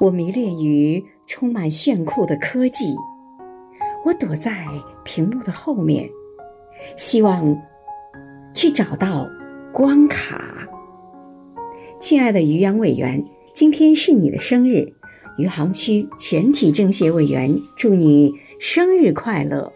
我迷恋于充满炫酷的科技我躲在屏幕的后面希望去找到关卡。亲爱的余洋委员今天是你的生日余杭区全体政协委员祝你生日快乐。